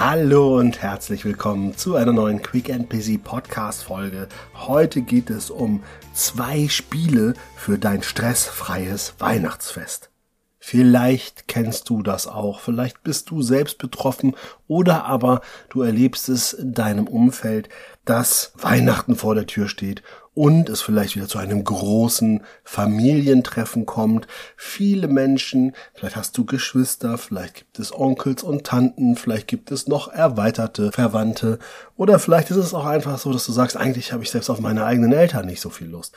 Hallo und herzlich willkommen zu einer neuen Quick and Busy Podcast Folge. Heute geht es um zwei Spiele für dein stressfreies Weihnachtsfest. Vielleicht kennst du das auch, vielleicht bist du selbst betroffen oder aber du erlebst es in deinem Umfeld, dass Weihnachten vor der Tür steht und es vielleicht wieder zu einem großen Familientreffen kommt. Viele Menschen, vielleicht hast du Geschwister, vielleicht gibt es Onkels und Tanten, vielleicht gibt es noch erweiterte Verwandte oder vielleicht ist es auch einfach so, dass du sagst, eigentlich habe ich selbst auf meine eigenen Eltern nicht so viel Lust.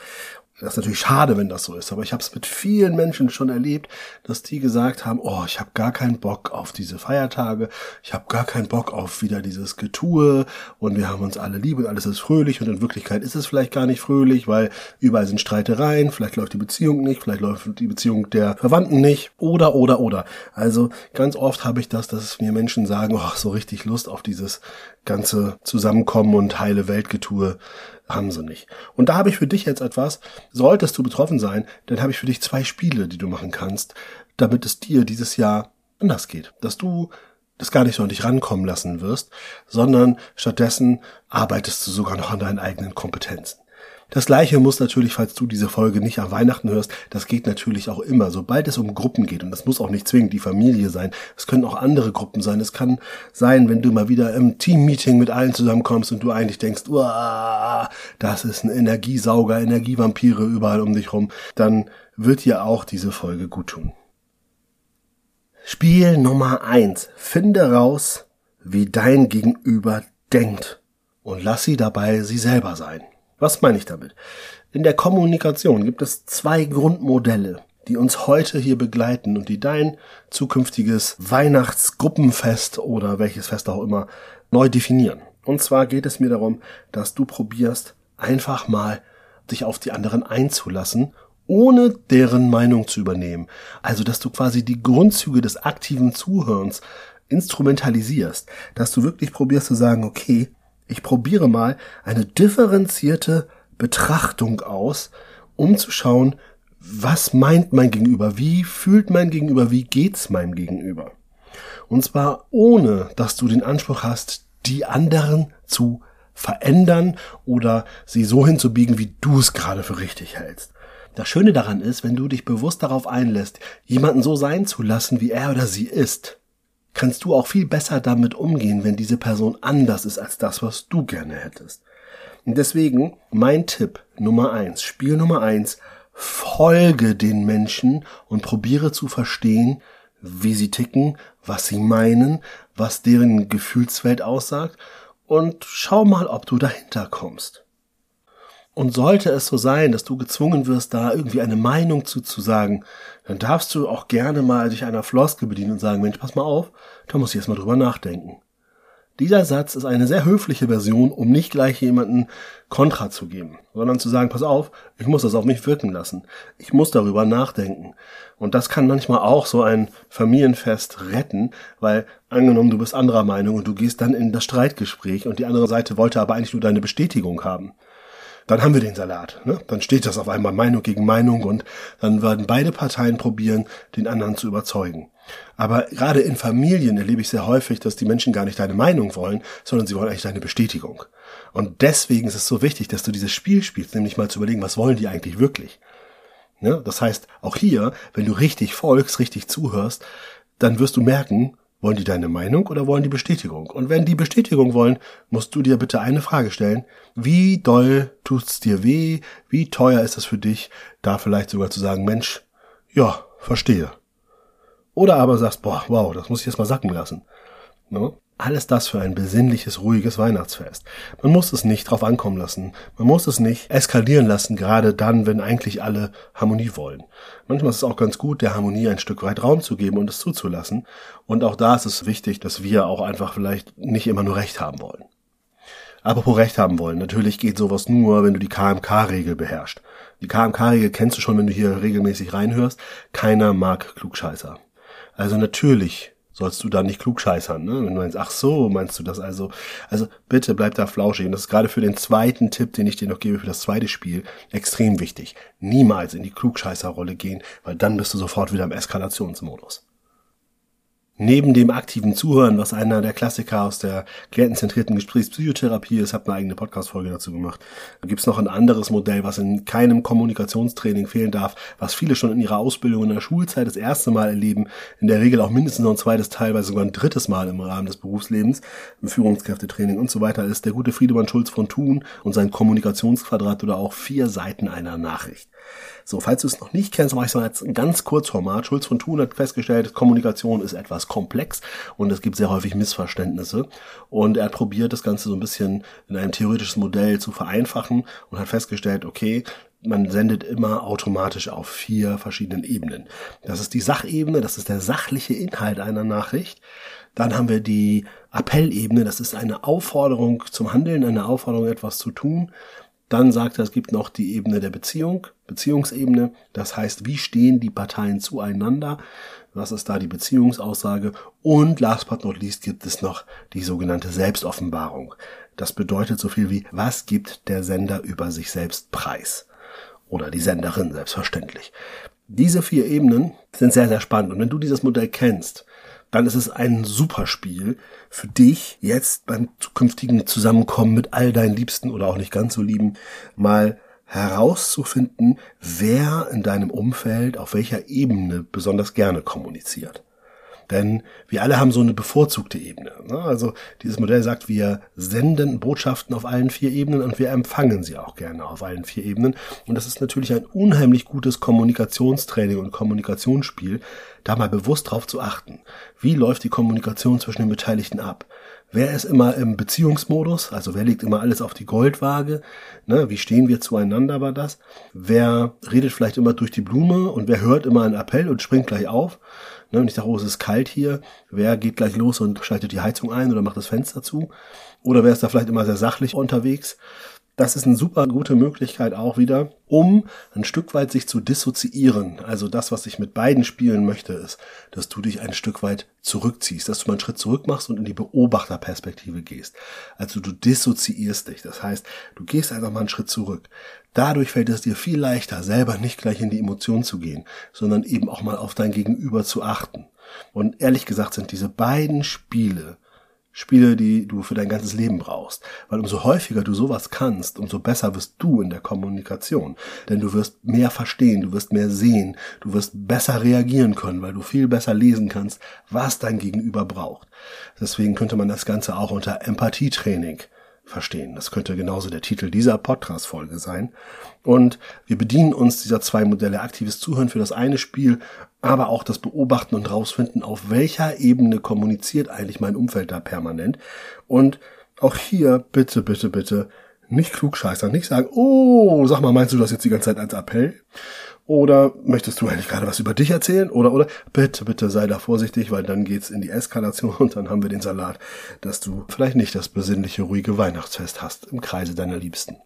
Das ist natürlich schade, wenn das so ist, aber ich habe es mit vielen Menschen schon erlebt, dass die gesagt haben, oh, ich habe gar keinen Bock auf diese Feiertage, ich habe gar keinen Bock auf wieder dieses Getue und wir haben uns alle lieb und alles ist fröhlich und in Wirklichkeit ist es vielleicht gar nicht fröhlich, weil überall sind Streitereien, vielleicht läuft die Beziehung nicht, vielleicht läuft die Beziehung der Verwandten nicht oder oder oder. Also ganz oft habe ich das, dass mir Menschen sagen, oh, so richtig Lust auf dieses ganze Zusammenkommen und heile Weltgetue haben sie nicht. Und da habe ich für dich jetzt etwas, solltest du betroffen sein, dann habe ich für dich zwei Spiele, die du machen kannst, damit es dir dieses Jahr anders geht. Dass du das gar nicht so an dich rankommen lassen wirst, sondern stattdessen arbeitest du sogar noch an deinen eigenen Kompetenzen. Das gleiche muss natürlich, falls du diese Folge nicht an Weihnachten hörst, das geht natürlich auch immer, sobald es um Gruppen geht. Und das muss auch nicht zwingend die Familie sein. Es können auch andere Gruppen sein. Es kann sein, wenn du mal wieder im Team-Meeting mit allen zusammenkommst und du eigentlich denkst, Uah, das ist ein Energiesauger, Energievampire überall um dich rum, dann wird dir auch diese Folge gut tun. Spiel Nummer eins: Finde raus, wie dein Gegenüber denkt und lass sie dabei sie selber sein. Was meine ich damit? In der Kommunikation gibt es zwei Grundmodelle, die uns heute hier begleiten und die dein zukünftiges Weihnachtsgruppenfest oder welches Fest auch immer neu definieren. Und zwar geht es mir darum, dass du probierst, einfach mal dich auf die anderen einzulassen, ohne deren Meinung zu übernehmen. Also, dass du quasi die Grundzüge des aktiven Zuhörens instrumentalisierst, dass du wirklich probierst zu sagen, okay, ich probiere mal eine differenzierte Betrachtung aus, um zu schauen, was meint mein Gegenüber, wie fühlt mein Gegenüber, wie geht's meinem Gegenüber. Und zwar ohne, dass du den Anspruch hast, die anderen zu verändern oder sie so hinzubiegen, wie du es gerade für richtig hältst. Das Schöne daran ist, wenn du dich bewusst darauf einlässt, jemanden so sein zu lassen, wie er oder sie ist, kannst du auch viel besser damit umgehen, wenn diese Person anders ist als das, was du gerne hättest. Und deswegen mein Tipp Nummer eins, Spiel Nummer eins, folge den Menschen und probiere zu verstehen, wie sie ticken, was sie meinen, was deren Gefühlswelt aussagt und schau mal, ob du dahinter kommst. Und sollte es so sein, dass du gezwungen wirst, da irgendwie eine Meinung zu, zu sagen, dann darfst du auch gerne mal dich einer Floskel bedienen und sagen, Mensch, pass mal auf, da muss ich erst mal drüber nachdenken. Dieser Satz ist eine sehr höfliche Version, um nicht gleich jemanden Kontra zu geben, sondern zu sagen, pass auf, ich muss das auf mich wirken lassen. Ich muss darüber nachdenken. Und das kann manchmal auch so ein Familienfest retten, weil angenommen, du bist anderer Meinung und du gehst dann in das Streitgespräch und die andere Seite wollte aber eigentlich nur deine Bestätigung haben dann haben wir den Salat. Ne? Dann steht das auf einmal Meinung gegen Meinung und dann werden beide Parteien probieren, den anderen zu überzeugen. Aber gerade in Familien erlebe ich sehr häufig, dass die Menschen gar nicht deine Meinung wollen, sondern sie wollen eigentlich deine Bestätigung. Und deswegen ist es so wichtig, dass du dieses Spiel spielst, nämlich mal zu überlegen, was wollen die eigentlich wirklich. Ne? Das heißt, auch hier, wenn du richtig folgst, richtig zuhörst, dann wirst du merken, wollen die deine Meinung oder wollen die Bestätigung? Und wenn die Bestätigung wollen, musst du dir bitte eine Frage stellen. Wie doll tut's dir weh? Wie teuer ist es für dich, da vielleicht sogar zu sagen, Mensch, ja, verstehe. Oder aber sagst, boah, wow, das muss ich jetzt mal sacken lassen. No? Alles das für ein besinnliches, ruhiges Weihnachtsfest. Man muss es nicht drauf ankommen lassen. Man muss es nicht eskalieren lassen, gerade dann, wenn eigentlich alle Harmonie wollen. Manchmal ist es auch ganz gut, der Harmonie ein Stück weit Raum zu geben und es zuzulassen. Und auch da ist es wichtig, dass wir auch einfach vielleicht nicht immer nur Recht haben wollen. Apropos Recht haben wollen. Natürlich geht sowas nur, wenn du die KMK-Regel beherrschst. Die KMK-Regel kennst du schon, wenn du hier regelmäßig reinhörst. Keiner mag Klugscheißer. Also natürlich sollst du da nicht klugscheißern, ne? Wenn du meinst, ach so, meinst du das also? Also bitte bleib da flauschig. Und das ist gerade für den zweiten Tipp, den ich dir noch gebe für das zweite Spiel, extrem wichtig. Niemals in die Klugscheißerrolle gehen, weil dann bist du sofort wieder im Eskalationsmodus. Neben dem aktiven Zuhören, was einer der Klassiker aus der klientenzentrierten Gesprächspsychotherapie ist, habe eine eigene Podcast-Folge dazu gemacht. Da gibt's noch ein anderes Modell, was in keinem Kommunikationstraining fehlen darf, was viele schon in ihrer Ausbildung in der Schulzeit das erste Mal erleben, in der Regel auch mindestens noch ein zweites, teilweise sogar ein drittes Mal im Rahmen des Berufslebens, im Führungskräftetraining und so weiter, ist der gute Friedemann Schulz von Thun und sein Kommunikationsquadrat oder auch vier Seiten einer Nachricht. So, falls du es noch nicht kennst, mache ich es mal ein ganz Kurzformat. Schulz von Thun hat festgestellt, Kommunikation ist etwas komplex und es gibt sehr häufig Missverständnisse. Und er hat probiert, das Ganze so ein bisschen in einem theoretischen Modell zu vereinfachen und hat festgestellt, okay, man sendet immer automatisch auf vier verschiedenen Ebenen. Das ist die Sachebene, das ist der sachliche Inhalt einer Nachricht. Dann haben wir die Appellebene, das ist eine Aufforderung zum Handeln, eine Aufforderung, etwas zu tun. Dann sagt er, es gibt noch die Ebene der Beziehung, Beziehungsebene. Das heißt, wie stehen die Parteien zueinander? Was ist da die Beziehungsaussage? Und last but not least gibt es noch die sogenannte Selbstoffenbarung. Das bedeutet so viel wie, was gibt der Sender über sich selbst preis? Oder die Senderin, selbstverständlich. Diese vier Ebenen sind sehr, sehr spannend. Und wenn du dieses Modell kennst, dann ist es ein super Spiel für dich, jetzt beim zukünftigen Zusammenkommen mit all deinen Liebsten oder auch nicht ganz so lieben, mal herauszufinden, wer in deinem Umfeld auf welcher Ebene besonders gerne kommuniziert. Denn wir alle haben so eine bevorzugte Ebene. Ne? Also dieses Modell sagt, wir senden Botschaften auf allen vier Ebenen und wir empfangen sie auch gerne auf allen vier Ebenen. Und das ist natürlich ein unheimlich gutes Kommunikationstraining und Kommunikationsspiel, da mal bewusst drauf zu achten. Wie läuft die Kommunikation zwischen den Beteiligten ab? Wer ist immer im Beziehungsmodus? Also wer legt immer alles auf die Goldwaage? Ne, wie stehen wir zueinander war das? Wer redet vielleicht immer durch die Blume und wer hört immer einen Appell und springt gleich auf? Ne, und ich sage, oh, es ist kalt hier. Wer geht gleich los und schaltet die Heizung ein oder macht das Fenster zu? Oder wer ist da vielleicht immer sehr sachlich unterwegs? Das ist eine super gute Möglichkeit auch wieder, um ein Stück weit sich zu dissoziieren. Also das, was ich mit beiden spielen möchte, ist, dass du dich ein Stück weit zurückziehst, dass du mal einen Schritt zurück machst und in die Beobachterperspektive gehst. Also du dissoziierst dich. Das heißt, du gehst einfach mal einen Schritt zurück. Dadurch fällt es dir viel leichter, selber nicht gleich in die Emotion zu gehen, sondern eben auch mal auf dein Gegenüber zu achten. Und ehrlich gesagt sind diese beiden Spiele Spiele, die du für dein ganzes Leben brauchst. Weil umso häufiger du sowas kannst, umso besser wirst du in der Kommunikation. Denn du wirst mehr verstehen, du wirst mehr sehen, du wirst besser reagieren können, weil du viel besser lesen kannst, was dein Gegenüber braucht. Deswegen könnte man das Ganze auch unter Empathietraining verstehen. Das könnte genauso der Titel dieser Podcast-Folge sein. Und wir bedienen uns dieser zwei Modelle aktives Zuhören für das eine Spiel, aber auch das Beobachten und rausfinden, auf welcher Ebene kommuniziert eigentlich mein Umfeld da permanent. Und auch hier bitte, bitte, bitte nicht klugscheißern, nicht sagen, oh, sag mal, meinst du das jetzt die ganze Zeit als Appell? Oder möchtest du eigentlich gerade was über dich erzählen? Oder, oder, bitte, bitte sei da vorsichtig, weil dann geht's in die Eskalation und dann haben wir den Salat, dass du vielleicht nicht das besinnliche, ruhige Weihnachtsfest hast im Kreise deiner Liebsten.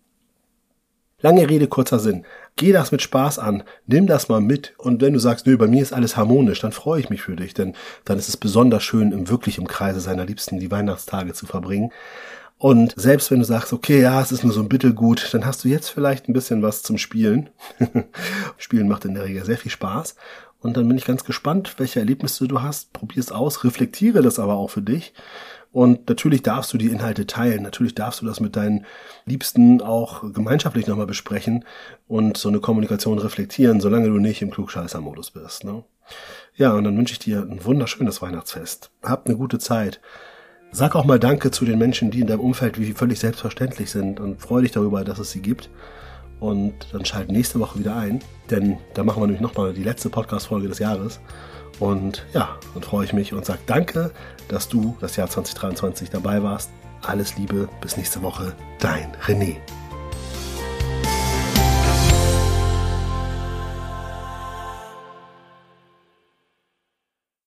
Lange Rede, kurzer Sinn. Geh das mit Spaß an, nimm das mal mit und wenn du sagst, nö, bei mir ist alles harmonisch, dann freue ich mich für dich, denn dann ist es besonders schön, im wirklich im Kreise seiner Liebsten die Weihnachtstage zu verbringen. Und selbst wenn du sagst, okay, ja, es ist nur so ein Bittelgut, dann hast du jetzt vielleicht ein bisschen was zum Spielen. Spielen macht in der Regel sehr viel Spaß. Und dann bin ich ganz gespannt, welche Erlebnisse du hast. Probier es aus, reflektiere das aber auch für dich. Und natürlich darfst du die Inhalte teilen. Natürlich darfst du das mit deinen Liebsten auch gemeinschaftlich nochmal besprechen und so eine Kommunikation reflektieren, solange du nicht im Klugscheißer-Modus bist. Ne? Ja, und dann wünsche ich dir ein wunderschönes Weihnachtsfest. Habt eine gute Zeit. Sag auch mal Danke zu den Menschen, die in deinem Umfeld wie völlig selbstverständlich sind und freu dich darüber, dass es sie gibt. Und dann schalt nächste Woche wieder ein, denn da machen wir nämlich nochmal die letzte Podcast-Folge des Jahres. Und ja, dann freue ich mich und sag Danke, dass du das Jahr 2023 dabei warst. Alles Liebe, bis nächste Woche, dein René.